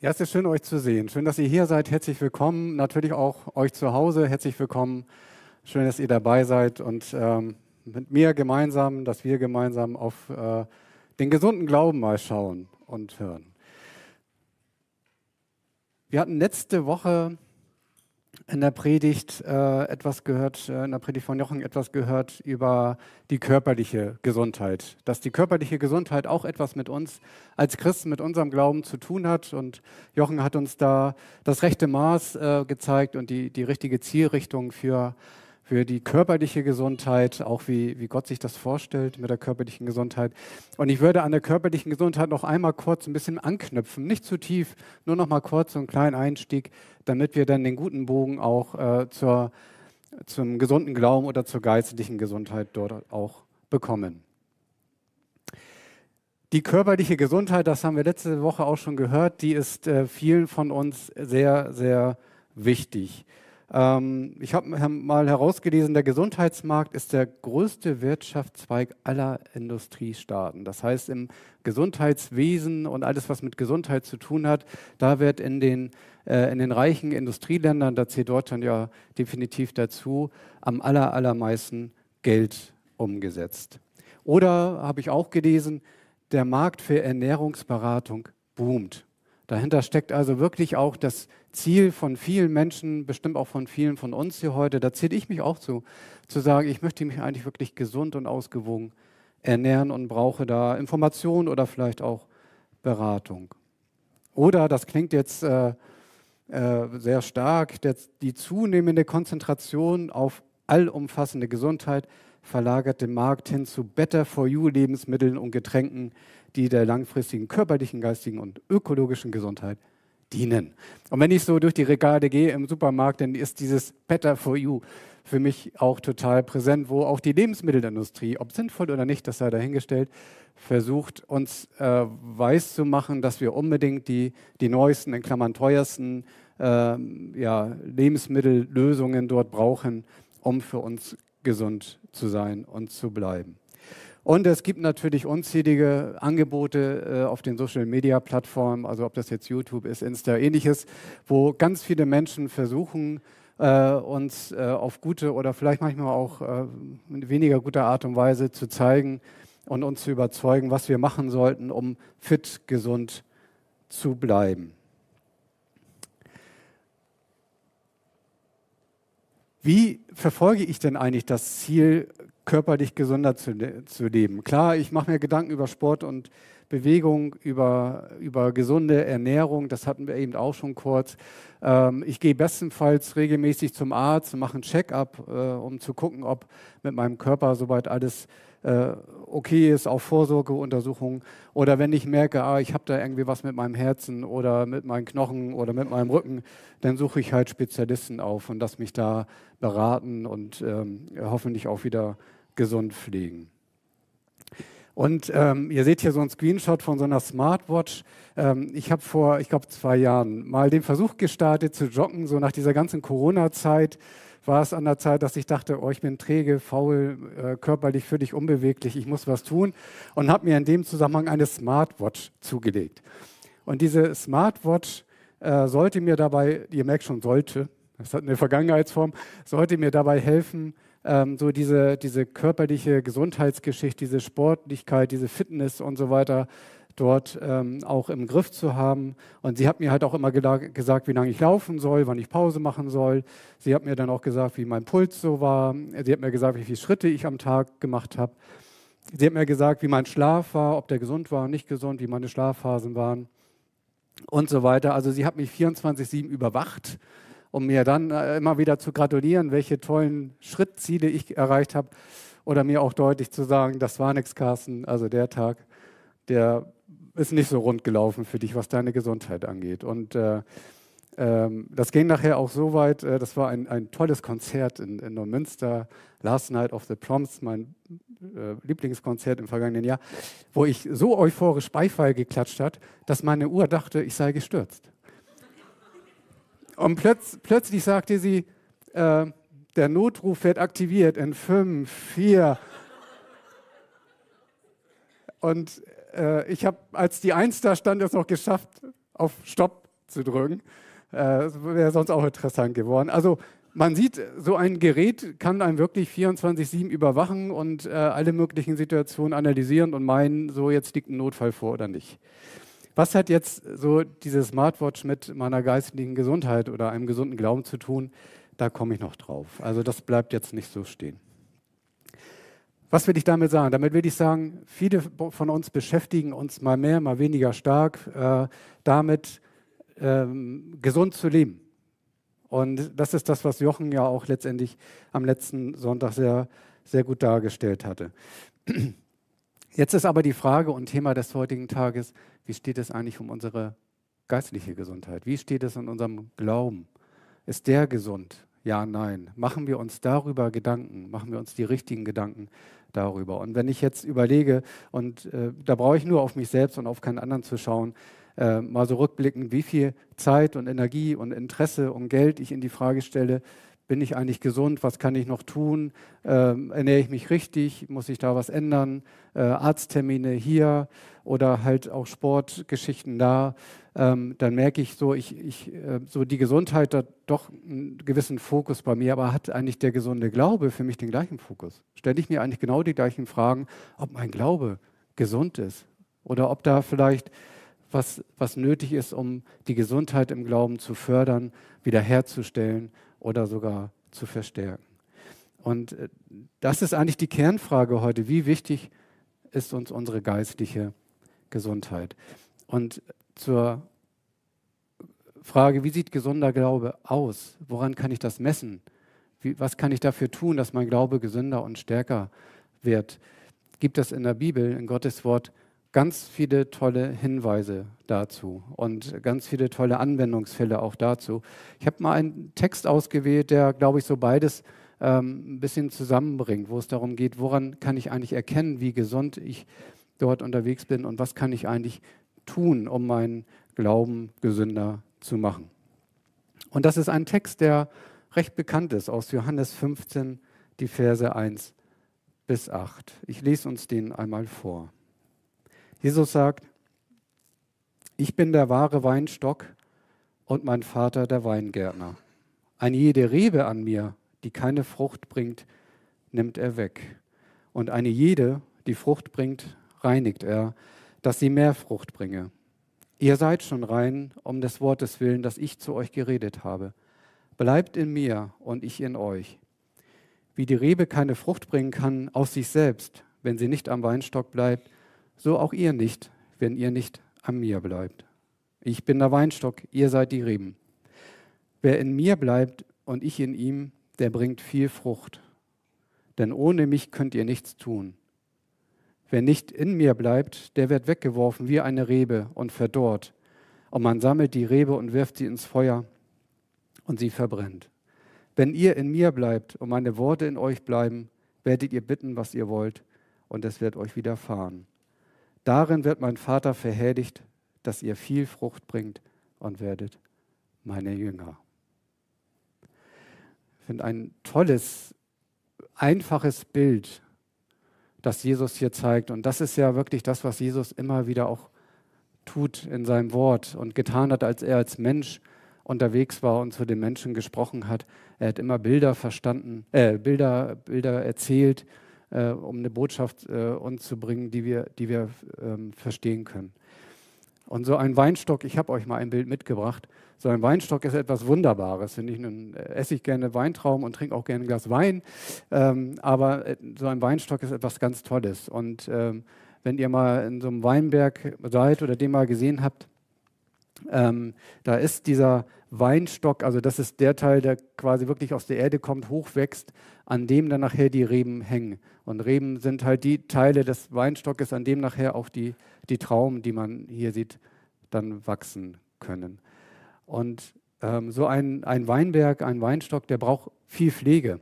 Ja, es ist schön, euch zu sehen. Schön, dass ihr hier seid. Herzlich willkommen. Natürlich auch euch zu Hause. Herzlich willkommen. Schön, dass ihr dabei seid und ähm, mit mir gemeinsam, dass wir gemeinsam auf äh, den gesunden Glauben mal schauen und hören. Wir hatten letzte Woche in der Predigt äh, etwas gehört, äh, in der Predigt von Jochen etwas gehört über die körperliche Gesundheit. Dass die körperliche Gesundheit auch etwas mit uns als Christen, mit unserem Glauben zu tun hat. Und Jochen hat uns da das rechte Maß äh, gezeigt und die, die richtige Zielrichtung für für die körperliche Gesundheit, auch wie, wie Gott sich das vorstellt mit der körperlichen Gesundheit. Und ich würde an der körperlichen Gesundheit noch einmal kurz ein bisschen anknüpfen, nicht zu tief, nur noch mal kurz so einen kleinen Einstieg, damit wir dann den guten Bogen auch äh, zur, zum gesunden Glauben oder zur geistlichen Gesundheit dort auch bekommen. Die körperliche Gesundheit, das haben wir letzte Woche auch schon gehört, die ist äh, vielen von uns sehr, sehr wichtig. Ähm, ich habe mal herausgelesen, der Gesundheitsmarkt ist der größte Wirtschaftszweig aller Industriestaaten. Das heißt, im Gesundheitswesen und alles, was mit Gesundheit zu tun hat, da wird in den, äh, in den reichen Industrieländern, da zählt Deutschland ja definitiv dazu, am aller, allermeisten Geld umgesetzt. Oder habe ich auch gelesen, der Markt für Ernährungsberatung boomt. Dahinter steckt also wirklich auch das Ziel von vielen Menschen, bestimmt auch von vielen von uns hier heute, da zähle ich mich auch zu, zu sagen, ich möchte mich eigentlich wirklich gesund und ausgewogen ernähren und brauche da Informationen oder vielleicht auch Beratung. Oder, das klingt jetzt äh, äh, sehr stark, der, die zunehmende Konzentration auf allumfassende Gesundheit verlagert den Markt hin zu Better-for-You-Lebensmitteln und Getränken, die der langfristigen körperlichen, geistigen und ökologischen Gesundheit dienen. Und wenn ich so durch die Regale gehe im Supermarkt, dann ist dieses Better for You für mich auch total präsent, wo auch die Lebensmittelindustrie, ob sinnvoll oder nicht, das sei dahingestellt, versucht uns äh, weiß dass wir unbedingt die, die neuesten, in Klammern teuersten äh, ja, Lebensmittellösungen dort brauchen, um für uns gesund zu sein und zu bleiben. Und es gibt natürlich unzählige Angebote äh, auf den Social-Media-Plattformen, also ob das jetzt YouTube ist, Insta, ähnliches, wo ganz viele Menschen versuchen, äh, uns äh, auf gute oder vielleicht manchmal auch äh, in weniger guter Art und Weise zu zeigen und uns zu überzeugen, was wir machen sollten, um fit, gesund zu bleiben. Wie verfolge ich denn eigentlich das Ziel, körperlich gesünder zu, zu leben? Klar, ich mache mir Gedanken über Sport und Bewegung, über, über gesunde Ernährung, das hatten wir eben auch schon kurz. Ähm, ich gehe bestenfalls regelmäßig zum Arzt und mache einen Check-up, äh, um zu gucken, ob mit meinem Körper soweit alles äh, okay ist, auch Vorsorgeuntersuchungen. Oder wenn ich merke, ah, ich habe da irgendwie was mit meinem Herzen oder mit meinen Knochen oder mit meinem Rücken, dann suche ich halt Spezialisten auf und lass mich da beraten und ähm, hoffentlich auch wieder gesund pflegen. Und ähm, ihr seht hier so einen Screenshot von so einer Smartwatch. Ähm, ich habe vor, ich glaube, zwei Jahren mal den Versuch gestartet zu joggen, so nach dieser ganzen Corona-Zeit war es an der Zeit, dass ich dachte, oh, ich bin träge, faul, äh, körperlich völlig unbeweglich, ich muss was tun und habe mir in dem Zusammenhang eine Smartwatch zugelegt. Und diese Smartwatch äh, sollte mir dabei, ihr merkt schon, sollte, das hat eine Vergangenheitsform, sollte mir dabei helfen, ähm, so diese, diese körperliche Gesundheitsgeschichte, diese Sportlichkeit, diese Fitness und so weiter dort ähm, auch im Griff zu haben. Und sie hat mir halt auch immer gesagt, wie lange ich laufen soll, wann ich Pause machen soll. Sie hat mir dann auch gesagt, wie mein Puls so war. Sie hat mir gesagt, wie viele Schritte ich am Tag gemacht habe. Sie hat mir gesagt, wie mein Schlaf war, ob der gesund war, nicht gesund, wie meine Schlafphasen waren und so weiter. Also sie hat mich 24-7 überwacht, um mir dann äh, immer wieder zu gratulieren, welche tollen Schrittziele ich erreicht habe oder mir auch deutlich zu sagen, das war nichts, Carsten, also der Tag, der ist nicht so rund gelaufen für dich, was deine Gesundheit angeht. Und äh, ähm, das ging nachher auch so weit, äh, das war ein, ein tolles Konzert in, in Neumünster, Last Night of the Proms, mein äh, Lieblingskonzert im vergangenen Jahr, wo ich so euphorisch Beifall geklatscht hat, dass meine Uhr dachte, ich sei gestürzt. Und plötz, plötzlich sagte sie, äh, der Notruf wird aktiviert in fünf, vier. Und äh, ich habe, als die Eins da stand, es noch geschafft, auf Stopp zu drücken. Äh, Wäre sonst auch interessant geworden. Also man sieht, so ein Gerät kann einen wirklich 24-7 überwachen und äh, alle möglichen Situationen analysieren und meinen, so jetzt liegt ein Notfall vor oder nicht. Was hat jetzt so diese Smartwatch mit meiner geistlichen Gesundheit oder einem gesunden Glauben zu tun? Da komme ich noch drauf. Also das bleibt jetzt nicht so stehen. Was will ich damit sagen? Damit will ich sagen, viele von uns beschäftigen uns mal mehr, mal weniger stark äh, damit, ähm, gesund zu leben. Und das ist das, was Jochen ja auch letztendlich am letzten Sonntag sehr, sehr gut dargestellt hatte. Jetzt ist aber die Frage und Thema des heutigen Tages, wie steht es eigentlich um unsere geistliche Gesundheit? Wie steht es in unserem Glauben? Ist der gesund? Ja, nein. Machen wir uns darüber Gedanken, machen wir uns die richtigen Gedanken darüber. Und wenn ich jetzt überlege, und äh, da brauche ich nur auf mich selbst und auf keinen anderen zu schauen, äh, mal so rückblicken, wie viel Zeit und Energie und Interesse und Geld ich in die Frage stelle, bin ich eigentlich gesund, was kann ich noch tun, ähm, ernähre ich mich richtig, muss ich da was ändern, äh, Arzttermine hier oder halt auch Sportgeschichten da, ähm, dann merke ich so, ich, ich, äh, so die Gesundheit hat doch einen gewissen Fokus bei mir, aber hat eigentlich der gesunde Glaube für mich den gleichen Fokus? Stelle ich mir eigentlich genau die gleichen Fragen, ob mein Glaube gesund ist oder ob da vielleicht was, was nötig ist, um die Gesundheit im Glauben zu fördern, wiederherzustellen oder sogar zu verstärken. Und äh, das ist eigentlich die Kernfrage heute. Wie wichtig ist uns unsere geistliche Gesundheit? Und zur Frage, wie sieht gesunder Glaube aus? Woran kann ich das messen? Wie, was kann ich dafür tun, dass mein Glaube gesünder und stärker wird? Gibt es in der Bibel, in Gottes Wort, ganz viele tolle Hinweise dazu und ganz viele tolle Anwendungsfälle auch dazu. Ich habe mal einen Text ausgewählt, der, glaube ich, so beides ähm, ein bisschen zusammenbringt, wo es darum geht, woran kann ich eigentlich erkennen, wie gesund ich dort unterwegs bin und was kann ich eigentlich tun, um meinen Glauben gesünder zu machen. Und das ist ein Text, der recht bekannt ist aus Johannes 15, die Verse 1 bis 8. Ich lese uns den einmal vor. Jesus sagt, ich bin der wahre Weinstock und mein Vater der Weingärtner. Eine jede Rebe an mir, die keine Frucht bringt, nimmt er weg. Und eine jede, die Frucht bringt, reinigt er, dass sie mehr Frucht bringe. Ihr seid schon rein um des Wortes willen, das ich zu euch geredet habe. Bleibt in mir und ich in euch. Wie die Rebe keine Frucht bringen kann aus sich selbst, wenn sie nicht am Weinstock bleibt, so auch ihr nicht, wenn ihr nicht an mir bleibt. Ich bin der Weinstock, ihr seid die Reben. Wer in mir bleibt und ich in ihm, der bringt viel Frucht. Denn ohne mich könnt ihr nichts tun. Wer nicht in mir bleibt, der wird weggeworfen wie eine Rebe und verdorrt. Und man sammelt die Rebe und wirft sie ins Feuer und sie verbrennt. Wenn ihr in mir bleibt und meine Worte in euch bleiben, werdet ihr bitten, was ihr wollt, und es wird euch widerfahren. Darin wird mein Vater verherrlicht, dass ihr viel Frucht bringt und werdet meine Jünger. Ich finde ein tolles, einfaches Bild, das Jesus hier zeigt. Und das ist ja wirklich das, was Jesus immer wieder auch tut in seinem Wort und getan hat, als er als Mensch unterwegs war und zu den Menschen gesprochen hat. Er hat immer Bilder verstanden, äh, Bilder, Bilder erzählt äh, um eine Botschaft äh, uns zu bringen, die wir, die wir ähm, verstehen können. Und so ein Weinstock, ich habe euch mal ein Bild mitgebracht. So ein Weinstock ist etwas Wunderbares. Wenn ich nun äh, esse ich gerne Weintrauben und trinke auch gerne ein Glas Wein. Ähm, aber äh, so ein Weinstock ist etwas ganz Tolles. Und ähm, wenn ihr mal in so einem Weinberg seid oder den mal gesehen habt, ähm, da ist dieser Weinstock, also das ist der Teil, der quasi wirklich aus der Erde kommt, hochwächst, an dem dann nachher die Reben hängen. Und Reben sind halt die Teile des Weinstockes, an dem nachher auch die, die Trauben, die man hier sieht, dann wachsen können. Und ähm, so ein, ein Weinberg, ein Weinstock, der braucht viel Pflege.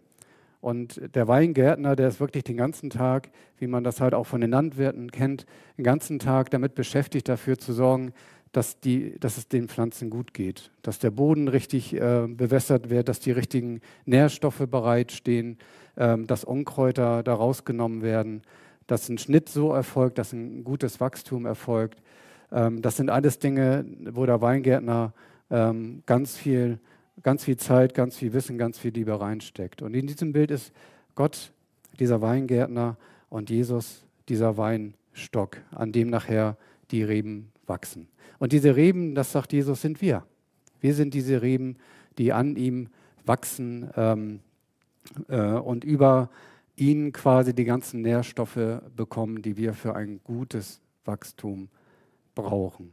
Und der Weingärtner, der ist wirklich den ganzen Tag, wie man das halt auch von den Landwirten kennt, den ganzen Tag damit beschäftigt, dafür zu sorgen, dass, die, dass es den Pflanzen gut geht, dass der Boden richtig äh, bewässert wird, dass die richtigen Nährstoffe bereitstehen, ähm, dass Unkräuter da rausgenommen werden, dass ein Schnitt so erfolgt, dass ein gutes Wachstum erfolgt. Ähm, das sind alles Dinge, wo der Weingärtner ähm, ganz, viel, ganz viel Zeit, ganz viel Wissen, ganz viel Liebe reinsteckt. Und in diesem Bild ist Gott dieser Weingärtner und Jesus dieser Weinstock, an dem nachher die Reben wachsen. Und diese Reben, das sagt Jesus, sind wir. Wir sind diese Reben, die an ihm wachsen ähm, äh, und über ihn quasi die ganzen Nährstoffe bekommen, die wir für ein gutes Wachstum brauchen.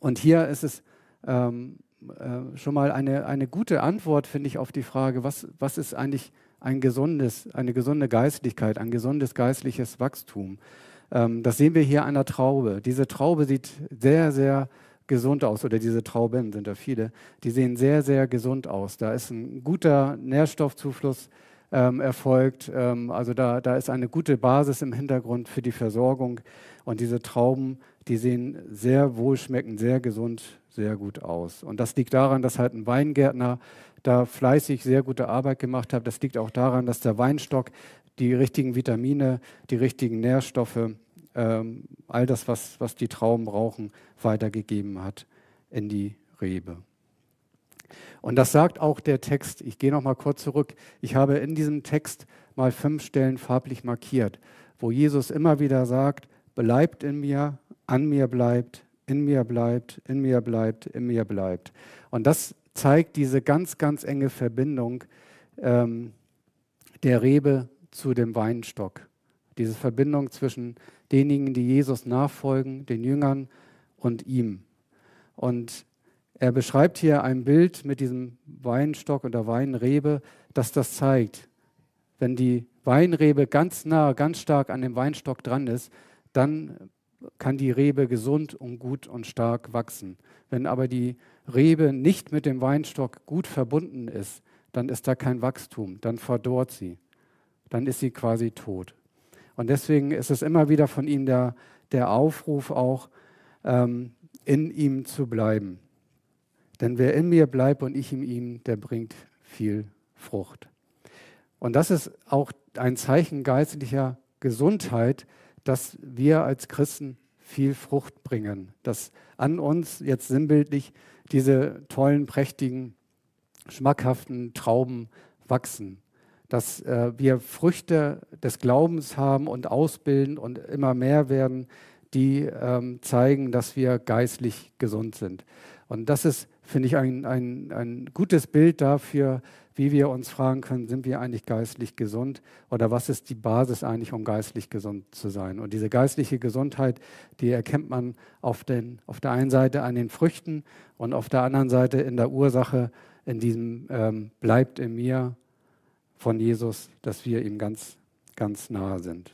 Und hier ist es ähm, äh, schon mal eine, eine gute Antwort, finde ich, auf die Frage, was, was ist eigentlich ein gesundes, eine gesunde Geistlichkeit, ein gesundes geistliches Wachstum. Ähm, das sehen wir hier an der Traube. Diese Traube sieht sehr, sehr gesund aus, oder diese Trauben sind da viele, die sehen sehr, sehr gesund aus. Da ist ein guter Nährstoffzufluss ähm, erfolgt. Ähm, also da, da ist eine gute Basis im Hintergrund für die Versorgung. Und diese Trauben, die sehen sehr wohlschmeckend, sehr gesund, sehr gut aus. Und das liegt daran, dass halt ein Weingärtner da fleißig sehr gute Arbeit gemacht hat. Das liegt auch daran, dass der Weinstock die richtigen Vitamine, die richtigen Nährstoffe, ähm, all das, was, was die Trauben brauchen, weitergegeben hat in die Rebe. Und das sagt auch der Text. Ich gehe noch mal kurz zurück. Ich habe in diesem Text mal fünf Stellen farblich markiert, wo Jesus immer wieder sagt, bleibt in mir, an mir bleibt, in mir bleibt, in mir bleibt, in mir bleibt. Und das zeigt diese ganz, ganz enge Verbindung ähm, der Rebe zu dem Weinstock. Diese Verbindung zwischen denjenigen, die Jesus nachfolgen, den Jüngern und ihm. Und er beschreibt hier ein Bild mit diesem Weinstock und der Weinrebe, das das zeigt. Wenn die Weinrebe ganz nah, ganz stark an dem Weinstock dran ist, dann kann die Rebe gesund und gut und stark wachsen. Wenn aber die Rebe nicht mit dem Weinstock gut verbunden ist, dann ist da kein Wachstum, dann verdorrt sie, dann ist sie quasi tot. Und deswegen ist es immer wieder von ihm der, der Aufruf auch, ähm, in ihm zu bleiben. Denn wer in mir bleibt und ich in ihm, der bringt viel Frucht. Und das ist auch ein Zeichen geistlicher Gesundheit, dass wir als Christen viel Frucht bringen, dass an uns jetzt sinnbildlich diese tollen, prächtigen, schmackhaften Trauben wachsen, dass äh, wir Früchte des Glaubens haben und ausbilden und immer mehr werden, die ähm, zeigen, dass wir geistlich gesund sind. Und das ist, finde ich, ein, ein, ein gutes Bild dafür, wie wir uns fragen können, sind wir eigentlich geistlich gesund oder was ist die Basis eigentlich, um geistlich gesund zu sein? Und diese geistliche Gesundheit, die erkennt man auf, den, auf der einen Seite an den Früchten und auf der anderen Seite in der Ursache, in diesem ähm, bleibt in mir von Jesus, dass wir ihm ganz, ganz nahe sind.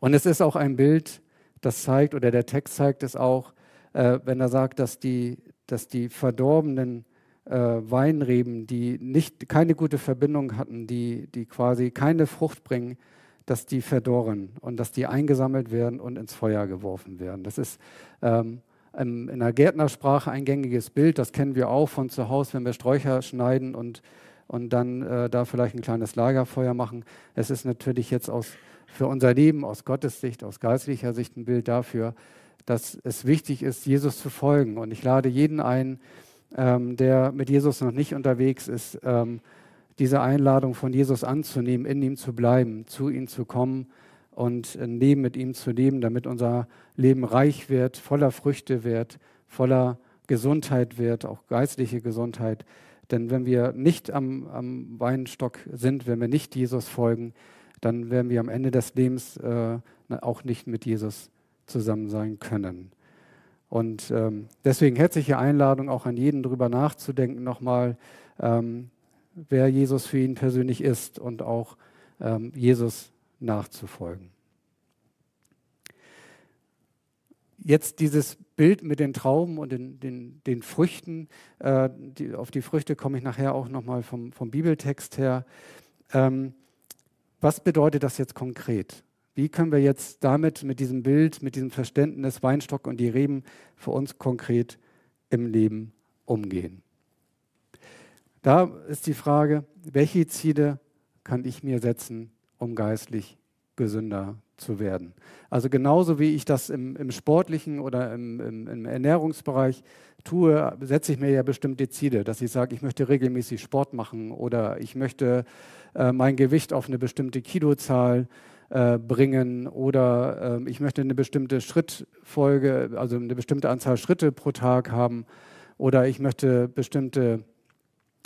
Und es ist auch ein Bild, das zeigt, oder der Text zeigt es auch, äh, wenn er sagt, dass die, dass die verdorbenen äh, Weinreben, die nicht, keine gute Verbindung hatten, die, die quasi keine Frucht bringen, dass die verdorren und dass die eingesammelt werden und ins Feuer geworfen werden. Das ist ähm, in der Gärtnersprache ein gängiges Bild, das kennen wir auch von zu Hause, wenn wir Sträucher schneiden und, und dann äh, da vielleicht ein kleines Lagerfeuer machen. Es ist natürlich jetzt aus, für unser Leben aus Gottes Sicht, aus geistlicher Sicht ein Bild dafür, dass es wichtig ist, Jesus zu folgen. Und ich lade jeden ein, ähm, der mit Jesus noch nicht unterwegs ist, ähm, diese Einladung von Jesus anzunehmen, in ihm zu bleiben, zu ihm zu kommen und ein Leben mit ihm zu leben, damit unser Leben reich wird, voller Früchte wird, voller Gesundheit wird, auch geistliche Gesundheit. Denn wenn wir nicht am, am Weinstock sind, wenn wir nicht Jesus folgen, dann werden wir am Ende des Lebens äh, auch nicht mit Jesus zusammen sein können. Und ähm, deswegen herzliche Einladung auch an jeden darüber nachzudenken, nochmal, ähm, wer Jesus für ihn persönlich ist und auch ähm, Jesus nachzufolgen. Jetzt dieses Bild mit den Trauben und den, den, den Früchten, äh, die, auf die Früchte komme ich nachher auch nochmal vom, vom Bibeltext her. Ähm, was bedeutet das jetzt konkret? Wie können wir jetzt damit, mit diesem Bild, mit diesem Verständnis Weinstock und die Reben für uns konkret im Leben umgehen? Da ist die Frage, welche Ziele kann ich mir setzen, um geistlich gesünder zu werden. Also genauso wie ich das im, im sportlichen oder im, im, im, Ernährungsbereich tue, setze ich mir ja bestimmte Ziele, dass ich sage, ich möchte regelmäßig Sport machen oder ich möchte äh, mein Gewicht auf eine bestimmte Kilozahl äh, bringen oder äh, ich möchte eine bestimmte Schrittfolge, also eine bestimmte Anzahl Schritte pro Tag haben oder ich möchte bestimmte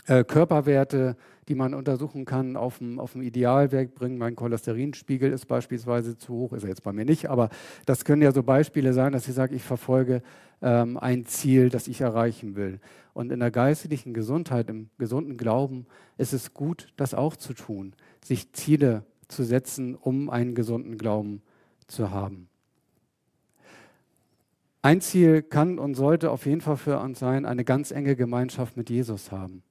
äh, Körperwerte die man untersuchen kann, auf dem, auf dem Idealwert bringen. Mein Cholesterinspiegel ist beispielsweise zu hoch, ist er jetzt bei mir nicht, aber das können ja so Beispiele sein, dass ich sage, ich verfolge ähm, ein Ziel, das ich erreichen will. Und in der geistlichen Gesundheit, im gesunden Glauben ist es gut, das auch zu tun, sich Ziele zu setzen, um einen gesunden Glauben zu haben. Ein Ziel kann und sollte auf jeden Fall für uns sein, eine ganz enge Gemeinschaft mit Jesus haben.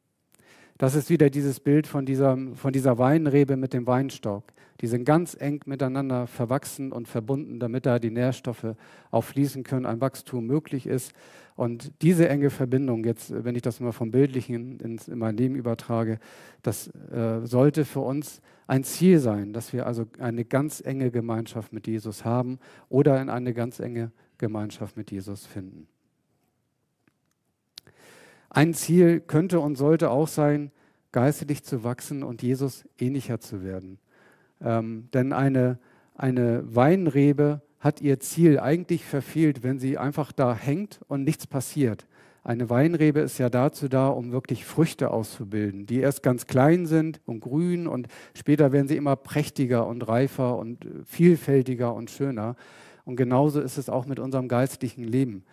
Das ist wieder dieses Bild von dieser, von dieser Weinrebe mit dem Weinstock. Die sind ganz eng miteinander verwachsen und verbunden, damit da die Nährstoffe auch fließen können, ein Wachstum möglich ist. Und diese enge Verbindung, jetzt, wenn ich das mal vom Bildlichen ins, in mein Leben übertrage, das äh, sollte für uns ein Ziel sein, dass wir also eine ganz enge Gemeinschaft mit Jesus haben oder in eine ganz enge Gemeinschaft mit Jesus finden. Ein Ziel könnte und sollte auch sein, geistlich zu wachsen und Jesus ähnlicher zu werden. Ähm, denn eine, eine Weinrebe hat ihr Ziel eigentlich verfehlt, wenn sie einfach da hängt und nichts passiert. Eine Weinrebe ist ja dazu da, um wirklich Früchte auszubilden, die erst ganz klein sind und grün und später werden sie immer prächtiger und reifer und vielfältiger und schöner. Und genauso ist es auch mit unserem geistlichen Leben,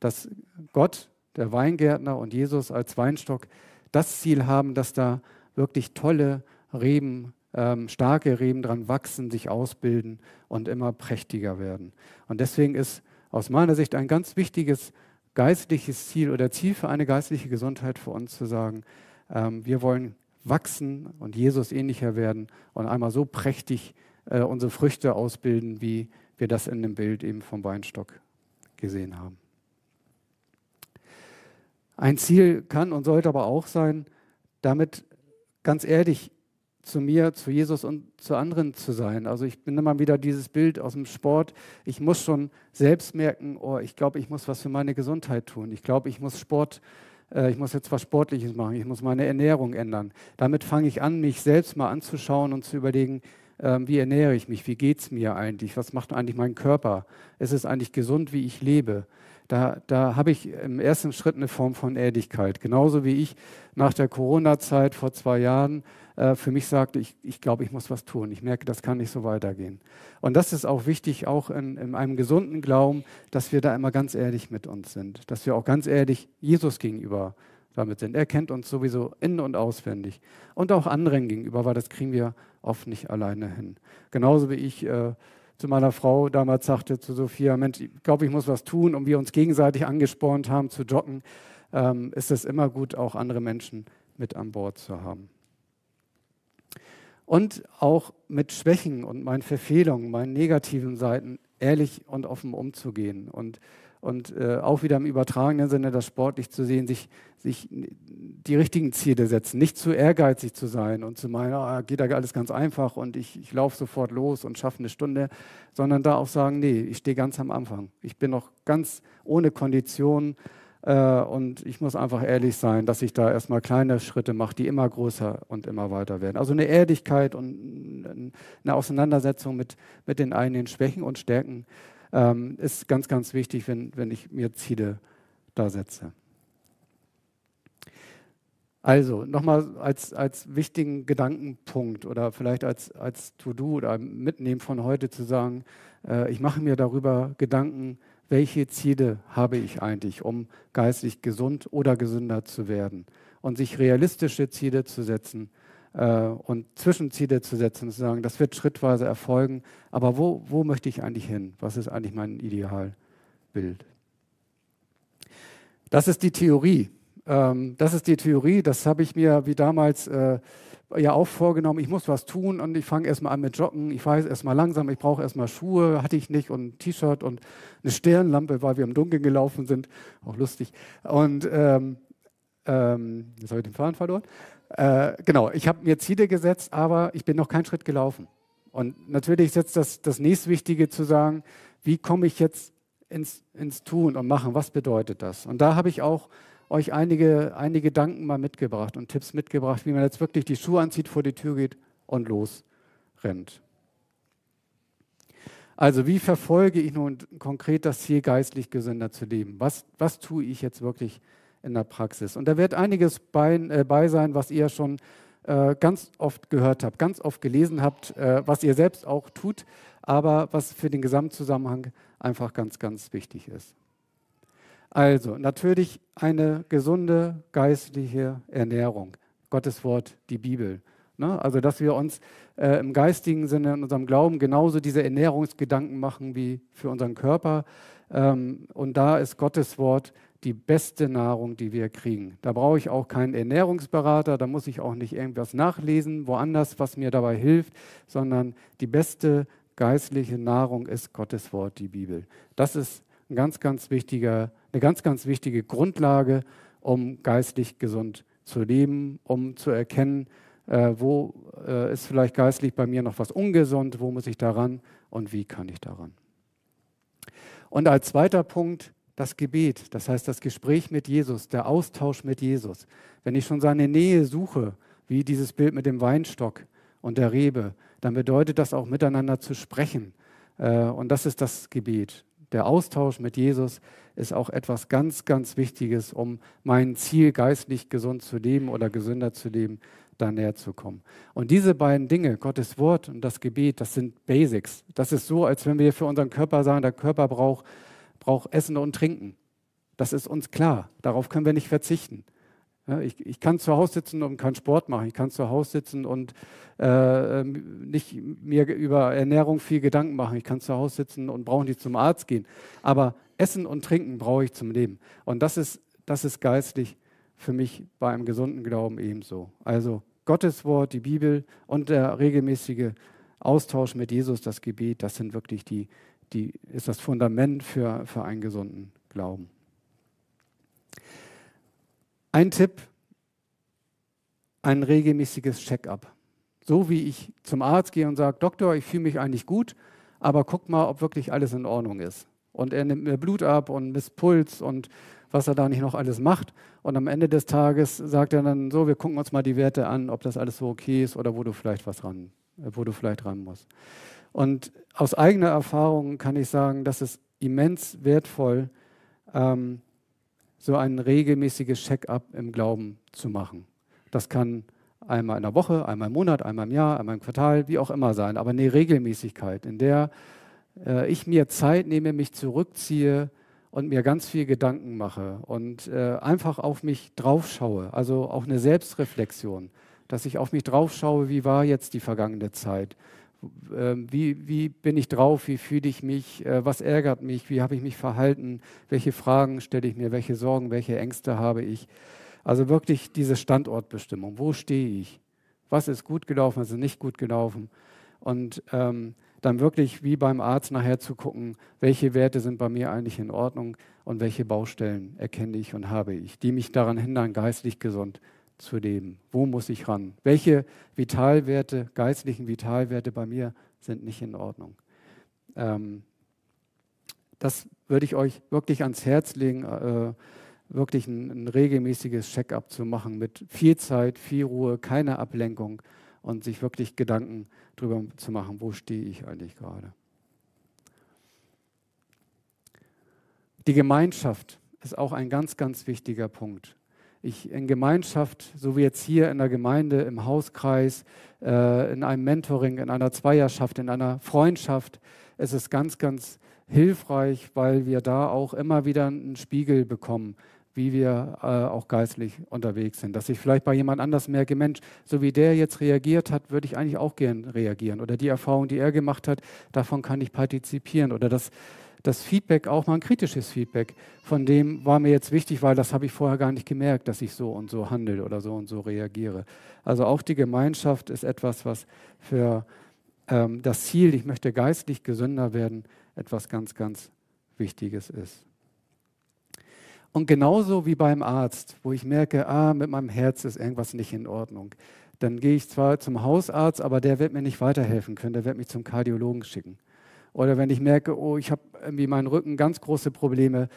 dass Gott der Weingärtner und Jesus als Weinstock das Ziel haben, dass da wirklich tolle Reben, ähm, starke Reben dran wachsen, sich ausbilden und immer prächtiger werden. Und deswegen ist aus meiner Sicht ein ganz wichtiges geistliches Ziel oder Ziel für eine geistliche Gesundheit für uns zu sagen, ähm, wir wollen wachsen und Jesus ähnlicher werden und einmal so prächtig äh, unsere Früchte ausbilden, wie wir das in dem Bild eben vom Weinstock gesehen haben. Ein Ziel kann und sollte aber auch sein, damit ganz ehrlich zu mir, zu Jesus und zu anderen zu sein. Also ich bin immer wieder dieses Bild aus dem Sport. Ich muss schon selbst merken, oh, ich glaube, ich muss was für meine Gesundheit tun. Ich glaube, ich muss Sport, äh, ich muss jetzt was Sportliches machen. Ich muss meine Ernährung ändern. Damit fange ich an, mich selbst mal anzuschauen und zu überlegen, äh, wie ernähre ich mich? Wie geht es mir eigentlich? Was macht eigentlich mein Körper? Ist es eigentlich gesund, wie ich lebe? Da, da habe ich im ersten Schritt eine Form von Ehrlichkeit. Genauso wie ich nach der Corona-Zeit vor zwei Jahren äh, für mich sagte, ich, ich glaube, ich muss was tun. Ich merke, das kann nicht so weitergehen. Und das ist auch wichtig, auch in, in einem gesunden Glauben, dass wir da immer ganz ehrlich mit uns sind. Dass wir auch ganz ehrlich Jesus gegenüber damit sind. Er kennt uns sowieso in- und auswendig. Und auch anderen gegenüber, weil das kriegen wir oft nicht alleine hin. Genauso wie ich äh, zu meiner Frau damals sagte, zu Sophia, Mensch, ich glaube, ich muss was tun und wir uns gegenseitig angespornt haben zu joggen, ähm, ist es immer gut, auch andere Menschen mit an Bord zu haben. Und auch mit Schwächen und meinen Verfehlungen, meinen negativen Seiten ehrlich und offen umzugehen und und äh, auch wieder im übertragenen Sinne das sportlich zu sehen, sich, sich die richtigen Ziele setzen, nicht zu ehrgeizig zu sein und zu meinen, ah, geht da alles ganz einfach und ich, ich laufe sofort los und schaffe eine Stunde, sondern da auch sagen, nee, ich stehe ganz am Anfang. Ich bin noch ganz ohne Kondition äh, und ich muss einfach ehrlich sein, dass ich da erstmal kleine Schritte mache, die immer größer und immer weiter werden. Also eine Ehrlichkeit und eine Auseinandersetzung mit, mit den eigenen Schwächen und Stärken ähm, ist ganz, ganz wichtig, wenn, wenn ich mir Ziele da setze. Also nochmal als, als wichtigen Gedankenpunkt oder vielleicht als, als To-Do oder Mitnehmen von heute zu sagen, äh, ich mache mir darüber Gedanken, welche Ziele habe ich eigentlich, um geistig gesund oder gesünder zu werden. Und sich realistische Ziele zu setzen, und Zwischenziele zu setzen und zu sagen, das wird schrittweise erfolgen, aber wo, wo möchte ich eigentlich hin? Was ist eigentlich mein Idealbild? Das ist die Theorie. Ähm, das ist die Theorie, das habe ich mir wie damals äh, ja auch vorgenommen, ich muss was tun und ich fange erstmal an mit Joggen, ich fahre erstmal langsam, ich brauche erstmal Schuhe, hatte ich nicht und ein T-Shirt und eine Stirnlampe, weil wir im Dunkeln gelaufen sind, auch lustig. Und ähm, ähm, jetzt habe ich den Faden verloren. Äh, genau, ich habe mir Ziele gesetzt, aber ich bin noch keinen Schritt gelaufen. Und natürlich ist jetzt das, das nächstwichtige zu sagen, wie komme ich jetzt ins, ins Tun und Machen? Was bedeutet das? Und da habe ich auch euch einige, einige Gedanken mal mitgebracht und Tipps mitgebracht, wie man jetzt wirklich die Schuhe anzieht, vor die Tür geht und losrennt. Also wie verfolge ich nun konkret das Ziel, geistlich gesünder zu leben? Was, was tue ich jetzt wirklich in der Praxis? Und da wird einiges bei, äh, bei sein, was ihr schon äh, ganz oft gehört habt, ganz oft gelesen habt, äh, was ihr selbst auch tut, aber was für den Gesamtzusammenhang einfach ganz, ganz wichtig ist. Also natürlich eine gesunde geistliche Ernährung. Gottes Wort, die Bibel. Ne? Also dass wir uns äh, im geistigen Sinne, in unserem Glauben genauso diese Ernährungsgedanken machen wie für unseren Körper. Ähm, und da ist Gottes Wort die beste Nahrung, die wir kriegen. Da brauche ich auch keinen Ernährungsberater, da muss ich auch nicht irgendwas nachlesen, woanders, was mir dabei hilft, sondern die beste geistliche Nahrung ist Gottes Wort, die Bibel. Das ist ein ganz, ganz wichtiger, eine ganz, ganz wichtige Grundlage, um geistlich gesund zu leben, um zu erkennen, äh, wo äh, ist vielleicht geistlich bei mir noch was ungesund, wo muss ich daran und wie kann ich daran. Und als zweiter Punkt das Gebet, das heißt das Gespräch mit Jesus, der Austausch mit Jesus. Wenn ich schon seine Nähe suche, wie dieses Bild mit dem Weinstock und der Rebe, dann bedeutet das auch miteinander zu sprechen. Äh, und das ist das Gebet. Der Austausch mit Jesus ist auch etwas ganz, ganz Wichtiges, um mein Ziel geistlich gesund zu leben oder gesünder zu leben, da näher zu kommen. Und diese beiden Dinge, Gottes Wort und das Gebet, das sind Basics. Das ist so, als wenn wir für unseren Körper sagen, der Körper braucht, braucht Essen und Trinken. Das ist uns klar. Darauf können wir nicht verzichten. Ich, ich, kann zu Hause sitzen und kann Sport machen. Ich kann zu Hause sitzen und äh, nicht mir über Ernährung viel Gedanken machen. Ich kann zu Hause sitzen und brauche nicht zum Arzt gehen. Aber Essen und Trinken brauche ich zum Leben. Und das ist, das ist geistlich für mich bei einem gesunden Glauben ebenso. Also Gottes Wort, die Bibel und der regelmäßige Austausch mit Jesus, das Gebet, das sind wirklich die, die ist das Fundament für, für einen gesunden Glauben. Ein Tipp, ein regelmäßiges Check-up. So wie ich zum Arzt gehe und sage, Doktor, ich fühle mich eigentlich gut, aber guck mal, ob wirklich alles in Ordnung ist. Und er nimmt mir Blut ab und misst Puls und was er da nicht noch alles macht. Und am Ende des Tages sagt er dann so, wir gucken uns mal die Werte an, ob das alles so okay ist oder wo du vielleicht was ran, wo du vielleicht ran musst. Und aus eigener Erfahrung kann ich sagen, das ist immens wertvoll, ähm, so ein regelmäßiges Check-up im Glauben zu machen. Das kann einmal in der Woche, einmal im Monat, einmal im Jahr, einmal im Quartal, wie auch immer sein, aber eine Regelmäßigkeit, in der äh, ich mir Zeit nehme, mich zurückziehe, und mir ganz viel Gedanken mache und äh, einfach auf mich draufschaue, also auch eine Selbstreflexion, dass ich auf mich draufschaue, wie war jetzt die vergangene Zeit, äh, wie, wie bin ich drauf, wie fühle ich mich, äh, was ärgert mich, wie habe ich mich verhalten, welche Fragen stelle ich mir, welche Sorgen, welche Ängste habe ich. Also wirklich diese Standortbestimmung, wo stehe ich, was ist gut gelaufen, was ist nicht gut gelaufen. Und ähm, dann wirklich wie beim Arzt nachher zu gucken, welche Werte sind bei mir eigentlich in Ordnung und welche Baustellen erkenne ich und habe ich, die mich daran hindern, geistlich gesund zu leben. Wo muss ich ran? Welche Vitalwerte, geistlichen Vitalwerte bei mir sind nicht in Ordnung? Ähm, das würde ich euch wirklich ans Herz legen, äh, wirklich ein, ein regelmäßiges Check-up zu machen mit viel Zeit, viel Ruhe, keine Ablenkung und sich wirklich Gedanken darüber zu machen, wo stehe ich eigentlich gerade. Die Gemeinschaft ist auch ein ganz, ganz wichtiger Punkt. Ich in Gemeinschaft, so wie jetzt hier in der Gemeinde, im Hauskreis, äh, in einem Mentoring, in einer Zweierschaft, in einer Freundschaft, es ist ganz, ganz hilfreich, weil wir da auch immer wieder einen Spiegel bekommen wie wir äh, auch geistlich unterwegs sind. Dass ich vielleicht bei jemand anders merke, Mensch, so wie der jetzt reagiert hat, würde ich eigentlich auch gern reagieren. Oder die Erfahrung, die er gemacht hat, davon kann ich partizipieren. Oder das, das Feedback, auch mal ein kritisches Feedback, von dem war mir jetzt wichtig, weil das habe ich vorher gar nicht gemerkt, dass ich so und so handle oder so und so reagiere. Also auch die Gemeinschaft ist etwas, was für ähm, das Ziel, ich möchte geistlich gesünder werden, etwas ganz, ganz Wichtiges ist. Und genauso wie beim Arzt, wo ich merke, ah, mit meinem Herz ist irgendwas nicht in Ordnung, dann gehe ich zwar zum Hausarzt, aber der wird mir nicht weiterhelfen können, der wird mich zum Kardiologen schicken. Oder wenn ich merke, oh, ich habe irgendwie meinen Rücken ganz große Probleme,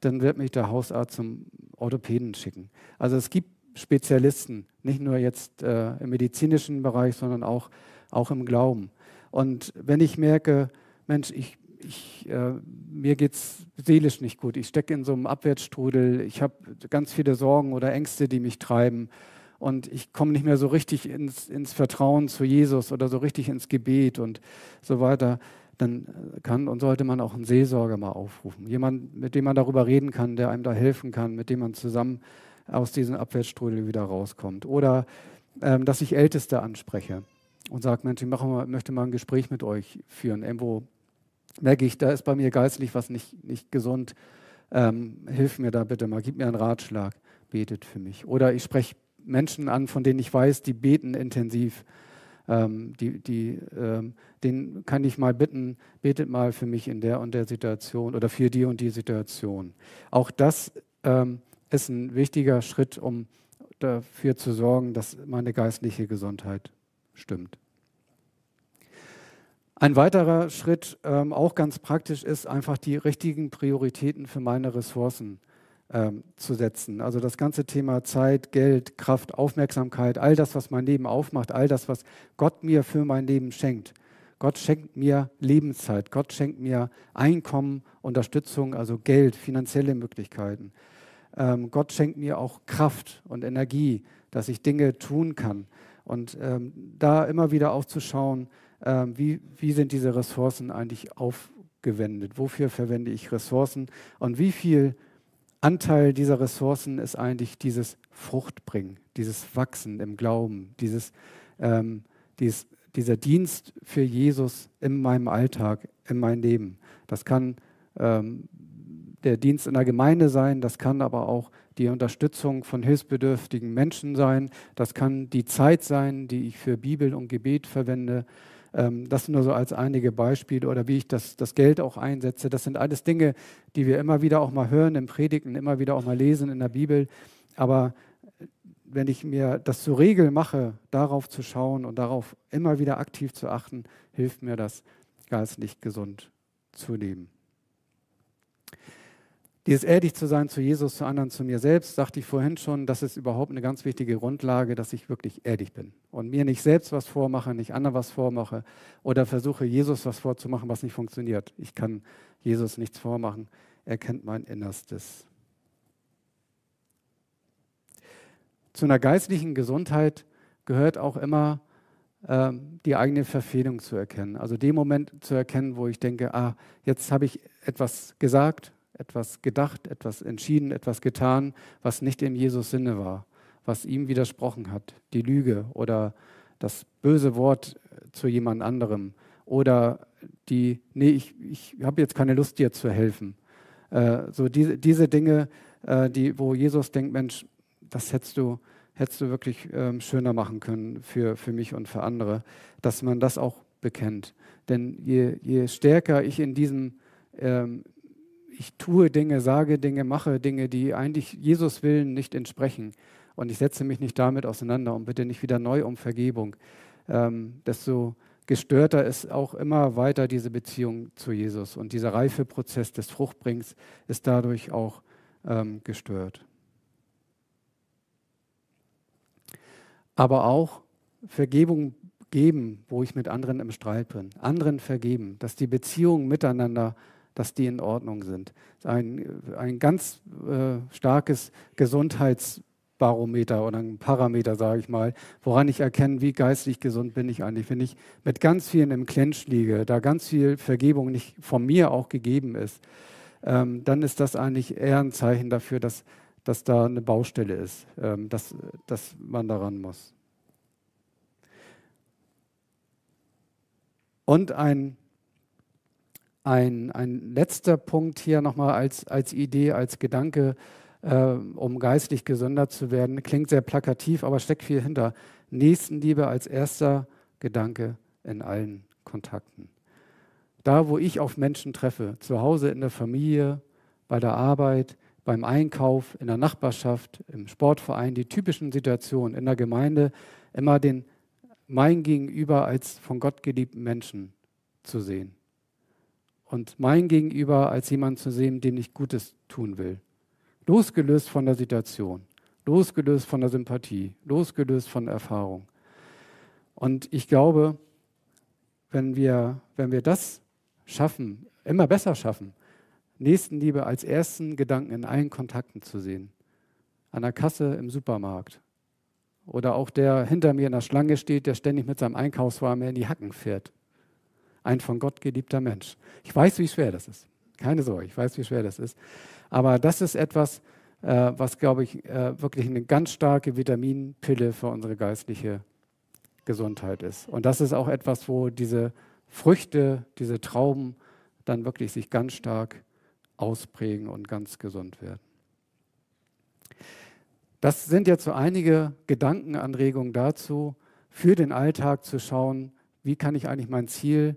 dann wird mich der Hausarzt zum Orthopäden schicken. Also es gibt Spezialisten, nicht nur jetzt äh, im medizinischen Bereich, sondern auch, auch im Glauben. Und wenn ich merke, Mensch, ich, ich, äh, mir geht es seelisch nicht gut, ich stecke in so einem Abwärtsstrudel, ich habe ganz viele Sorgen oder Ängste, die mich treiben und ich komme nicht mehr so richtig ins, ins Vertrauen zu Jesus oder so richtig ins Gebet und so weiter, dann kann und sollte man auch einen Seelsorger mal aufrufen. Jemand, mit dem man darüber reden kann, der einem da helfen kann, mit dem man zusammen aus diesem Abwärtsstrudel wieder rauskommt. Oder ähm, dass ich Älteste anspreche und sage, Mensch, ich mal, möchte mal ein Gespräch mit euch führen. Irgendwo merke ich, da ist bei mir geistlich was nicht, nicht gesund. Ähm, hilf mir da bitte mal, gib mir einen Ratschlag, betet für mich. Oder ich spreche Menschen an, von denen ich weiß, die beten intensiv ähm, die, die, ähm, den kann ich mal bitten, betet mal für mich in der und der Situation oder für die und die Situation. Auch das ähm, ist ein wichtiger Schritt, um dafür zu sorgen, dass meine geistliche Gesundheit stimmt. Ein weiterer Schritt, ähm, auch ganz praktisch, ist einfach die richtigen Prioritäten für meine Ressourcen ähm, zu setzen. Also das ganze Thema Zeit, Geld, Kraft, Aufmerksamkeit, all das, was mein Leben aufmacht, all das, was Gott mir für mein Leben schenkt. Gott schenkt mir Lebenszeit, Gott schenkt mir Einkommen, Unterstützung, also Geld, finanzielle Möglichkeiten. Ähm, Gott schenkt mir auch Kraft und Energie, dass ich Dinge tun kann. Und ähm, da immer wieder aufzuschauen, ähm, wie, wie sind diese Ressourcen eigentlich aufgewendet? Wofür verwende ich Ressourcen? Und wie viel Anteil dieser Ressourcen ist eigentlich dieses Fruchtbringen, dieses Wachsen im Glauben, dieses, ähm, dieses, dieser Dienst für Jesus in meinem Alltag, in meinem Leben. Das kann ähm, der Dienst in der Gemeinde sein, das kann aber auch die Unterstützung von hilfsbedürftigen Menschen sein, das kann die Zeit sein, die ich für Bibel und Gebet verwende. Ähm, das nur so als einige Beispiele oder wie ich das, das Geld auch einsetze. Das sind alles Dinge, die wir immer wieder auch mal hören im Predigen, immer wieder auch mal lesen in der Bibel. Aber äh, wenn ich mir das zur Regel mache, darauf zu schauen und darauf immer wieder aktiv zu achten, hilft mir das, geistlich gesund zu leben. Dieses ehrlich zu sein zu Jesus, zu anderen, zu mir selbst, sagte ich vorhin schon, das ist überhaupt eine ganz wichtige Grundlage, dass ich wirklich ehrlich bin und mir nicht selbst was vormache, nicht anderen was vormache oder versuche, Jesus was vorzumachen, was nicht funktioniert. Ich kann Jesus nichts vormachen. Er kennt mein Innerstes. Zu einer geistlichen Gesundheit gehört auch immer ähm, die eigene Verfehlung zu erkennen. Also den Moment zu erkennen, wo ich denke, ah, jetzt habe ich etwas gesagt, etwas gedacht, etwas entschieden, etwas getan, was nicht in Jesus Sinne war, was ihm widersprochen hat, die Lüge oder das böse Wort zu jemand anderem oder die, nee, ich, ich habe jetzt keine Lust, dir zu helfen. Äh, so diese, diese Dinge, äh, die, wo Jesus denkt, Mensch, das hättest du, hättest du wirklich ähm, schöner machen können für, für mich und für andere, dass man das auch bekennt. Denn je, je stärker ich in diesem ähm, ich tue Dinge, sage Dinge, mache Dinge, die eigentlich Jesus Willen nicht entsprechen. Und ich setze mich nicht damit auseinander und bitte nicht wieder neu um Vergebung. Ähm, desto gestörter ist auch immer weiter diese Beziehung zu Jesus. Und dieser Reifeprozess des Fruchtbrings ist dadurch auch ähm, gestört. Aber auch Vergebung geben, wo ich mit anderen im Streit bin. Anderen vergeben, dass die Beziehung miteinander dass die in Ordnung sind. Ein, ein ganz äh, starkes Gesundheitsbarometer oder ein Parameter, sage ich mal, woran ich erkenne, wie geistig gesund bin ich eigentlich. Wenn ich mit ganz vielen im Clinch liege, da ganz viel Vergebung nicht von mir auch gegeben ist, ähm, dann ist das eigentlich eher ein Zeichen dafür, dass, dass da eine Baustelle ist, ähm, dass, dass man daran muss. Und ein ein, ein letzter Punkt hier nochmal als, als Idee, als Gedanke, äh, um geistlich gesünder zu werden. Klingt sehr plakativ, aber steckt viel hinter. Nächstenliebe als erster Gedanke in allen Kontakten. Da, wo ich auf Menschen treffe, zu Hause in der Familie, bei der Arbeit, beim Einkauf, in der Nachbarschaft, im Sportverein, die typischen Situationen, in der Gemeinde, immer den mein Gegenüber als von Gott geliebten Menschen zu sehen. Und mein Gegenüber als jemand zu sehen, dem ich Gutes tun will. Losgelöst von der Situation, losgelöst von der Sympathie, losgelöst von der Erfahrung. Und ich glaube, wenn wir, wenn wir das schaffen, immer besser schaffen, Nächstenliebe als ersten Gedanken in allen Kontakten zu sehen. An der Kasse im Supermarkt. Oder auch der hinter mir in der Schlange steht, der ständig mit seinem Einkaufswagen in die Hacken fährt. Ein von Gott geliebter Mensch. Ich weiß, wie schwer das ist. Keine Sorge, ich weiß, wie schwer das ist. Aber das ist etwas, äh, was, glaube ich, äh, wirklich eine ganz starke Vitaminpille für unsere geistliche Gesundheit ist. Und das ist auch etwas, wo diese Früchte, diese Trauben dann wirklich sich ganz stark ausprägen und ganz gesund werden. Das sind jetzt so einige Gedankenanregungen dazu, für den Alltag zu schauen, wie kann ich eigentlich mein Ziel,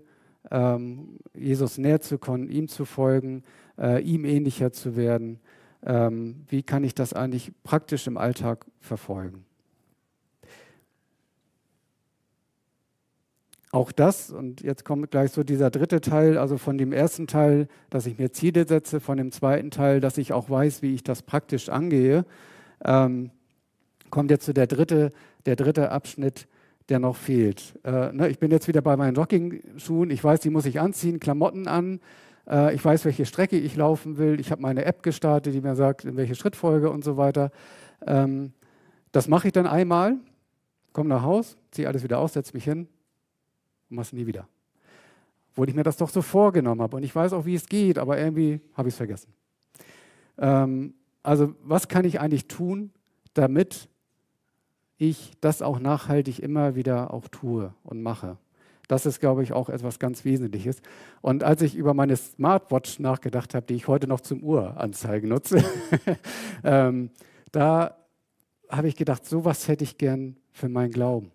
Jesus näher zu kommen, ihm zu folgen, äh, ihm ähnlicher zu werden, ähm, wie kann ich das eigentlich praktisch im Alltag verfolgen. auch das, und jetzt kommt gleich so dieser dritte Teil, also von dem ersten Teil, dass ich mir Ziele setze, von dem zweiten Teil, dass ich auch weiß, wie ich das praktisch angehe, ähm, kommt jetzt so der dritte, der dritte Abschnitt, der noch fehlt. Äh, ne, ich bin jetzt wieder bei meinen Jogging-Schuhen, ich weiß, die muss ich anziehen, Klamotten an, äh, ich weiß, welche Strecke ich laufen will, ich habe meine App gestartet, die mir sagt, in welche Schrittfolge und so weiter. Ähm, das mache ich dann einmal, komme nach Haus, ziehe alles wieder aus, setze mich hin, und mach's nie wieder. Obwohl ich mir das doch so vorgenommen habe und ich weiß auch, wie es geht, aber irgendwie habe ich es vergessen. Ähm, also was kann ich eigentlich tun, damit ich das auch nachhaltig immer wieder auch tue und mache? Das ist, glaube ich, auch etwas ganz Wesentliches. Und als ich über meine Smartwatch nachgedacht habe, die ich heute noch zum Uhranzeigen nutze, ähm, da habe ich gedacht, sowas hätte ich gern für meinen Glauben.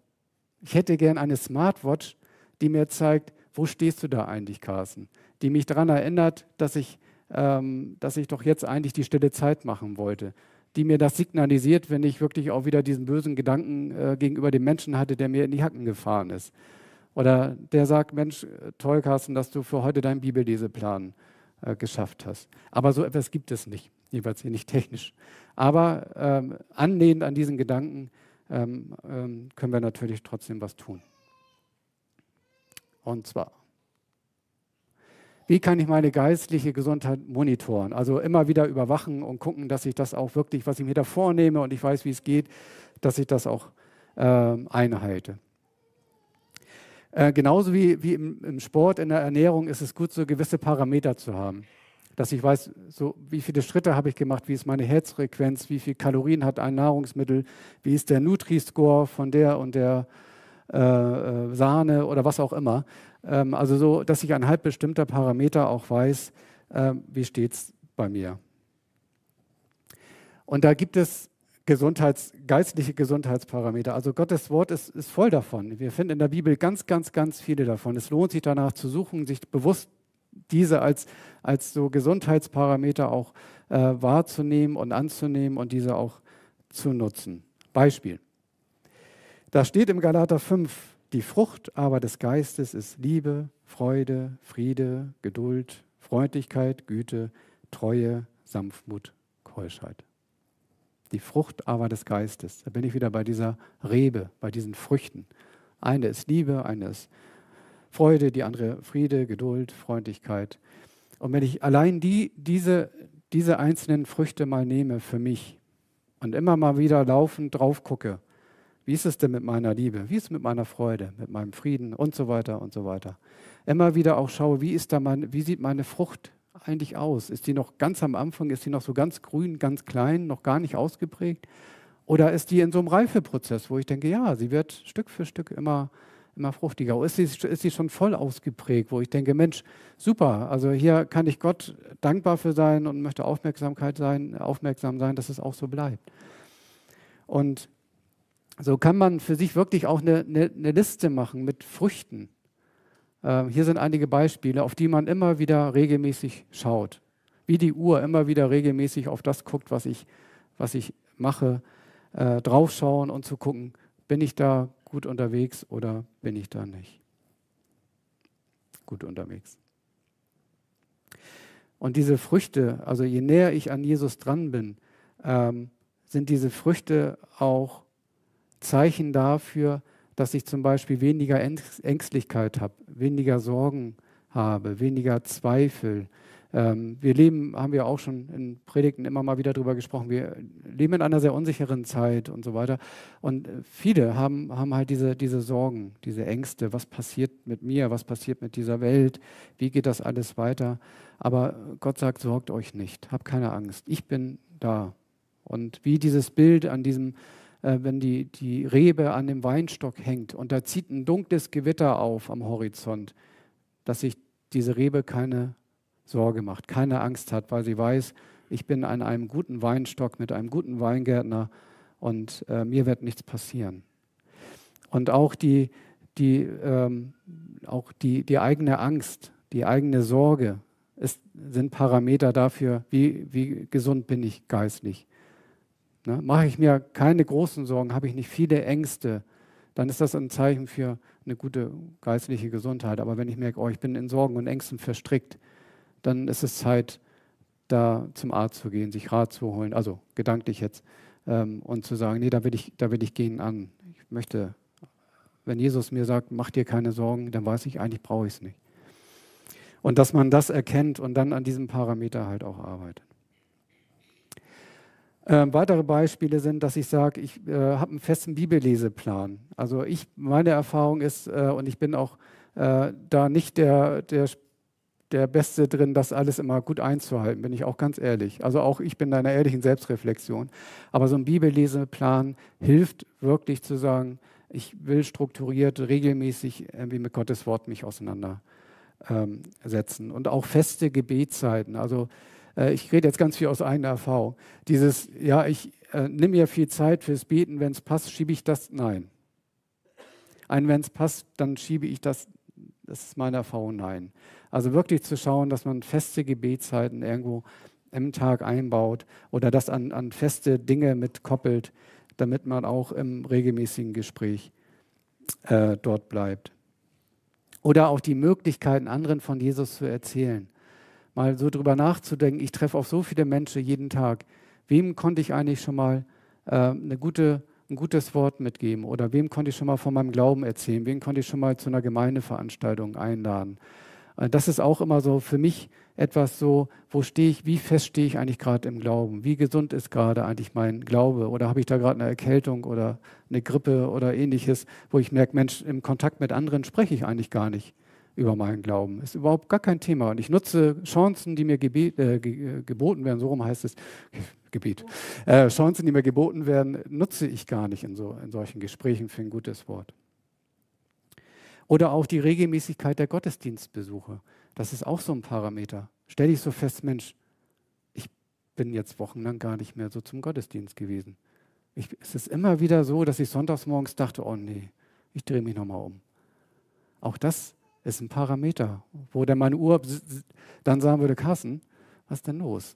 Ich hätte gern eine Smartwatch, die mir zeigt, wo stehst du da eigentlich, Carsten? Die mich daran erinnert, dass ich, ähm, dass ich doch jetzt eigentlich die stille Zeit machen wollte. Die mir das signalisiert, wenn ich wirklich auch wieder diesen bösen Gedanken äh, gegenüber dem Menschen hatte, der mir in die Hacken gefahren ist. Oder der sagt, Mensch, toll, Carsten, dass du für heute deinen Bibelleseplan äh, geschafft hast. Aber so etwas gibt es nicht, jeweils hier nicht technisch. Aber ähm, annähernd an diesen Gedanken ähm, ähm, können wir natürlich trotzdem was tun. Und zwar, wie kann ich meine geistliche Gesundheit monitoren? Also immer wieder überwachen und gucken, dass ich das auch wirklich, was ich mir da vornehme und ich weiß, wie es geht, dass ich das auch äh, einhalte. Äh, genauso wie, wie im, im, Sport, in der Ernährung ist es gut, so gewisse Parameter zu haben. Dass ich weiß, so wie viele Schritte habe ich gemacht, wie ist meine Herzfrequenz, wie viele Kalorien hat ein Nahrungsmittel, wie ist der Nutri-Score von der und der äh, äh, Sahne oder was auch immer. Ähm, also so, dass ich anhand bestimmter Parameter auch weiß, äh, wie steht es bei mir. Und da gibt es Gesundheits-, geistliche Gesundheitsparameter. Also Gottes Wort ist, ist voll davon. Wir finden in der Bibel ganz, ganz, ganz viele davon. Es lohnt sich danach zu suchen, sich bewusst diese als, als so Gesundheitsparameter auch äh, wahrzunehmen und anzunehmen und diese auch zu nutzen. Beispiel. Da steht im Galater 5, die Frucht aber des Geistes ist Liebe, Freude, Friede, Geduld, Freundlichkeit, Güte, Treue, Sanftmut, Keuschheit. Die Frucht aber des Geistes. Da bin ich wieder bei dieser Rebe, bei diesen Früchten. Eine ist Liebe, eine ist Freude, die andere Friede, Geduld, Freundlichkeit. Und wenn ich allein die, diese, diese einzelnen Früchte mal nehme für mich und immer mal wieder laufend drauf gucke, wie ist es denn mit meiner Liebe? Wie ist es mit meiner Freude, mit meinem Frieden und so weiter und so weiter? Immer wieder auch schaue, wie, ist da mein, wie sieht meine Frucht eigentlich aus? Ist die noch ganz am Anfang, ist die noch so ganz grün, ganz klein, noch gar nicht ausgeprägt? Oder ist die in so einem Reifeprozess, wo ich denke, ja, sie wird Stück für Stück immer, immer fruchtiger? Oder ist sie, ist sie schon voll ausgeprägt, wo ich denke, Mensch, super, also hier kann ich Gott dankbar für sein und möchte Aufmerksamkeit sein, aufmerksam sein, dass es auch so bleibt. Und so kann man für sich wirklich auch eine, eine, eine Liste machen mit Früchten. Ähm, hier sind einige Beispiele, auf die man immer wieder regelmäßig schaut. Wie die Uhr immer wieder regelmäßig auf das guckt, was ich, was ich mache, äh, draufschauen und zu gucken, bin ich da gut unterwegs oder bin ich da nicht gut unterwegs? Und diese Früchte, also je näher ich an Jesus dran bin, ähm, sind diese Früchte auch Zeichen dafür, dass ich zum Beispiel weniger Ängstlichkeit habe, weniger Sorgen habe, weniger Zweifel. Ähm, wir leben, haben wir auch schon in Predigten immer mal wieder darüber gesprochen, wir leben in einer sehr unsicheren Zeit und so weiter. Und viele haben, haben halt diese, diese Sorgen, diese Ängste, was passiert mit mir, was passiert mit dieser Welt, wie geht das alles weiter. Aber Gott sagt, sorgt euch nicht, habt keine Angst, ich bin da. Und wie dieses Bild an diesem äh, wenn die, die Rebe an dem Weinstock hängt und da zieht ein dunkles Gewitter auf am Horizont, dass sich diese Rebe keine Sorge macht, keine Angst hat, weil sie weiß, ich bin an einem guten Weinstock mit einem guten Weingärtner und äh, mir wird nichts passieren. Und auch die, die, ähm, auch die, die eigene Angst, die eigene Sorge ist, sind Parameter dafür, wie, wie gesund bin ich geistlich. Ne? Mache ich mir keine großen Sorgen, habe ich nicht viele Ängste, dann ist das ein Zeichen für eine gute geistliche Gesundheit. Aber wenn ich merke, oh, ich bin in Sorgen und Ängsten verstrickt, dann ist es Zeit, da zum Arzt zu gehen, sich Rat zu holen, also gedanklich jetzt, ähm, und zu sagen, nee, da will, ich, da will ich gehen an. Ich möchte, wenn Jesus mir sagt, mach dir keine Sorgen, dann weiß ich, eigentlich brauche ich es nicht. Und dass man das erkennt und dann an diesem Parameter halt auch arbeitet. Ähm, weitere Beispiele sind, dass ich sage, ich äh, habe einen festen Bibelleseplan. Also ich, meine Erfahrung ist, äh, und ich bin auch äh, da nicht der, der, der Beste drin, das alles immer gut einzuhalten, bin ich auch ganz ehrlich. Also auch ich bin einer ehrlichen Selbstreflexion. Aber so ein Bibelleseplan hilft wirklich zu sagen, ich will strukturiert, regelmäßig irgendwie mit Gottes Wort mich auseinandersetzen. Ähm, und auch feste Gebetszeiten. Also äh, ich rede jetzt ganz viel aus eigener Erfahrung. Dieses, ja, ich äh, nehme mir viel Zeit fürs Beten, wenn es passt, schiebe ich das? Nein. Ein, wenn es passt, dann schiebe ich das. Das ist meine Erfahrung, nein. Also wirklich zu schauen, dass man feste Gebetszeiten irgendwo im Tag einbaut oder das an, an feste Dinge mit koppelt, damit man auch im regelmäßigen Gespräch äh, dort bleibt. Oder auch die Möglichkeiten, anderen von Jesus zu erzählen mal so drüber nachzudenken, ich treffe auf so viele Menschen jeden Tag. Wem konnte ich eigentlich schon mal äh, eine gute, ein gutes Wort mitgeben? Oder wem konnte ich schon mal von meinem Glauben erzählen? Wem konnte ich schon mal zu einer Gemeindeveranstaltung einladen? Äh, das ist auch immer so für mich etwas so, wo stehe ich, wie fest stehe ich eigentlich gerade im Glauben? Wie gesund ist gerade eigentlich mein Glaube? Oder habe ich da gerade eine Erkältung oder eine Grippe oder ähnliches, wo ich merke, Mensch, im Kontakt mit anderen spreche ich eigentlich gar nicht über meinen Glauben. Ist überhaupt gar kein Thema. Und ich nutze Chancen, die mir gebet, äh, ge geboten werden, so rum heißt es, Gebet, äh, Chancen, die mir geboten werden, nutze ich gar nicht in, so, in solchen Gesprächen für ein gutes Wort. Oder auch die Regelmäßigkeit der Gottesdienstbesuche. Das ist auch so ein Parameter. Stelle ich so fest, Mensch, ich bin jetzt wochenlang gar nicht mehr so zum Gottesdienst gewesen. Ich, es ist immer wieder so, dass ich sonntags morgens dachte, oh nee, ich drehe mich nochmal um. Auch das ist ein Parameter, wo der meine Uhr dann sagen würde, Carsten, was ist denn los?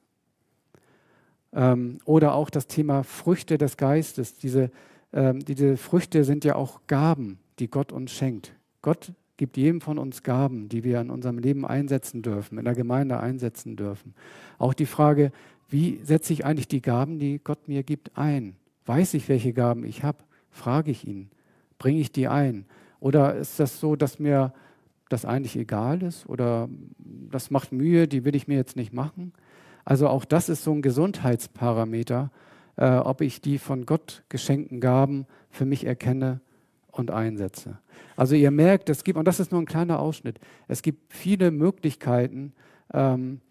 Ähm, oder auch das Thema Früchte des Geistes. Diese, ähm, diese Früchte sind ja auch Gaben, die Gott uns schenkt. Gott gibt jedem von uns Gaben, die wir in unserem Leben einsetzen dürfen, in der Gemeinde einsetzen dürfen. Auch die Frage, wie setze ich eigentlich die Gaben, die Gott mir gibt, ein? Weiß ich, welche Gaben ich habe? Frage ich ihn. Bringe ich die ein? Oder ist das so, dass mir das eigentlich egal ist oder das macht Mühe, die will ich mir jetzt nicht machen. Also auch das ist so ein Gesundheitsparameter, äh, ob ich die von Gott geschenkten Gaben für mich erkenne und einsetze. Also ihr merkt, es gibt, und das ist nur ein kleiner Ausschnitt, es gibt viele Möglichkeiten, ähm,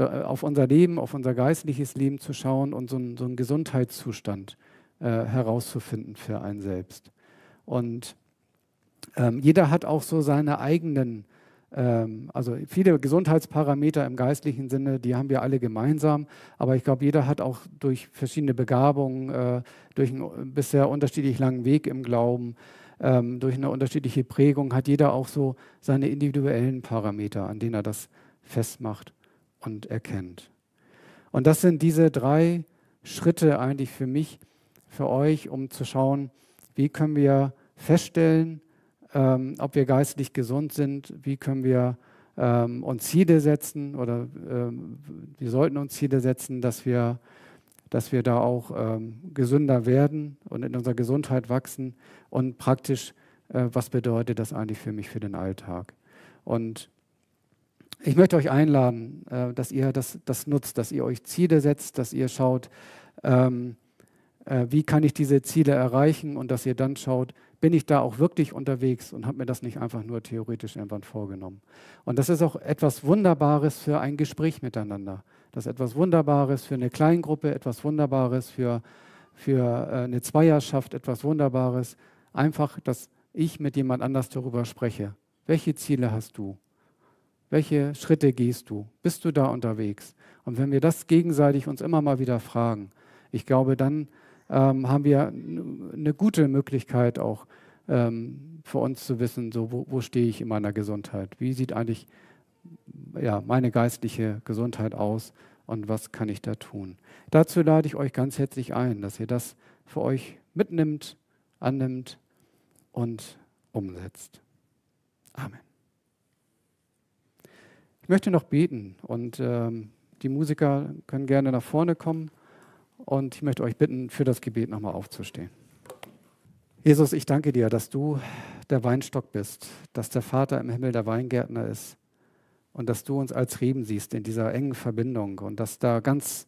auf unser Leben, auf unser geistliches Leben zu schauen und so, ein, so einen Gesundheitszustand äh, herauszufinden für einen selbst. Und ähm, jeder hat auch so seine eigenen, ähm, also viele Gesundheitsparameter im geistlichen Sinne, die haben wir alle gemeinsam. Aber ich glaube, jeder hat auch durch verschiedene Begabungen, äh, durch einen bisher unterschiedlich langen Weg im Glauben, ähm, durch eine unterschiedliche Prägung, hat jeder auch so seine individuellen Parameter, an denen er das festmacht und erkennt. Und das sind diese drei Schritte eigentlich für mich, für euch, um zu schauen, wie können wir feststellen, ähm, ob wir geistlich gesund sind, wie können wir ähm, uns Ziele setzen oder ähm, wir sollten uns Ziele setzen, dass wir, dass wir da auch ähm, gesünder werden und in unserer Gesundheit wachsen und praktisch, äh, was bedeutet das eigentlich für mich für den Alltag. Und ich möchte euch einladen, äh, dass ihr das, das nutzt, dass ihr euch Ziele setzt, dass ihr schaut, ähm, äh, wie kann ich diese Ziele erreichen und dass ihr dann schaut, bin ich da auch wirklich unterwegs und habe mir das nicht einfach nur theoretisch irgendwann vorgenommen. Und das ist auch etwas Wunderbares für ein Gespräch miteinander. Das ist etwas Wunderbares für eine Kleingruppe, etwas Wunderbares für, für äh, eine Zweierschaft, etwas Wunderbares. Einfach, dass ich mit jemand anders darüber spreche. Welche Ziele hast du? Welche Schritte gehst du? Bist du da unterwegs? Und wenn wir das gegenseitig uns immer mal wieder fragen, ich glaube, dann ähm, haben wir eine gute Möglichkeit auch ähm, für uns zu wissen, so wo, wo stehe ich in meiner Gesundheit? Wie sieht eigentlich ja, meine geistliche Gesundheit aus und was kann ich da tun? Dazu lade ich euch ganz herzlich ein, dass ihr das für euch mitnimmt, annimmt und umsetzt. Amen. Ich möchte noch beten und ähm, die Musiker können gerne nach vorne kommen. Und ich möchte euch bitten, für das Gebet nochmal aufzustehen. Jesus, ich danke dir, dass du der Weinstock bist, dass der Vater im Himmel der Weingärtner ist und dass du uns als Reben siehst in dieser engen Verbindung und dass da ganz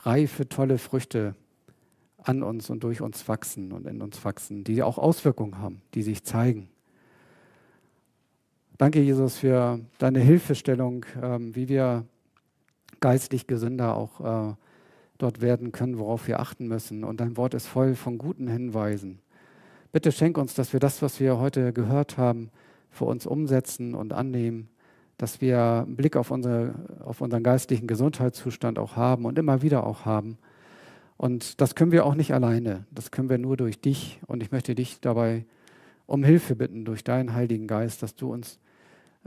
reife, tolle Früchte an uns und durch uns wachsen und in uns wachsen, die auch Auswirkungen haben, die sich zeigen. Danke, Jesus, für deine Hilfestellung, ähm, wie wir geistlich gesünder auch äh, dort werden können, worauf wir achten müssen. Und dein Wort ist voll von guten Hinweisen. Bitte schenk uns, dass wir das, was wir heute gehört haben, für uns umsetzen und annehmen, dass wir einen Blick auf, unsere, auf unseren geistlichen Gesundheitszustand auch haben und immer wieder auch haben. Und das können wir auch nicht alleine. Das können wir nur durch dich. Und ich möchte dich dabei um Hilfe bitten durch deinen Heiligen Geist, dass du uns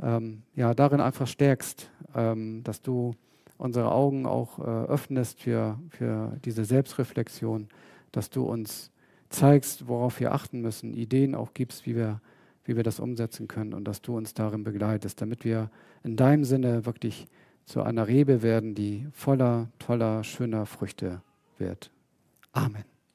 ähm, ja, darin einfach stärkst, ähm, dass du unsere Augen auch äh, öffnest für, für diese Selbstreflexion, dass du uns zeigst, worauf wir achten müssen, Ideen auch gibst, wie wir, wie wir das umsetzen können und dass du uns darin begleitest, damit wir in deinem Sinne wirklich zu einer Rebe werden, die voller, toller, schöner Früchte wird. Amen.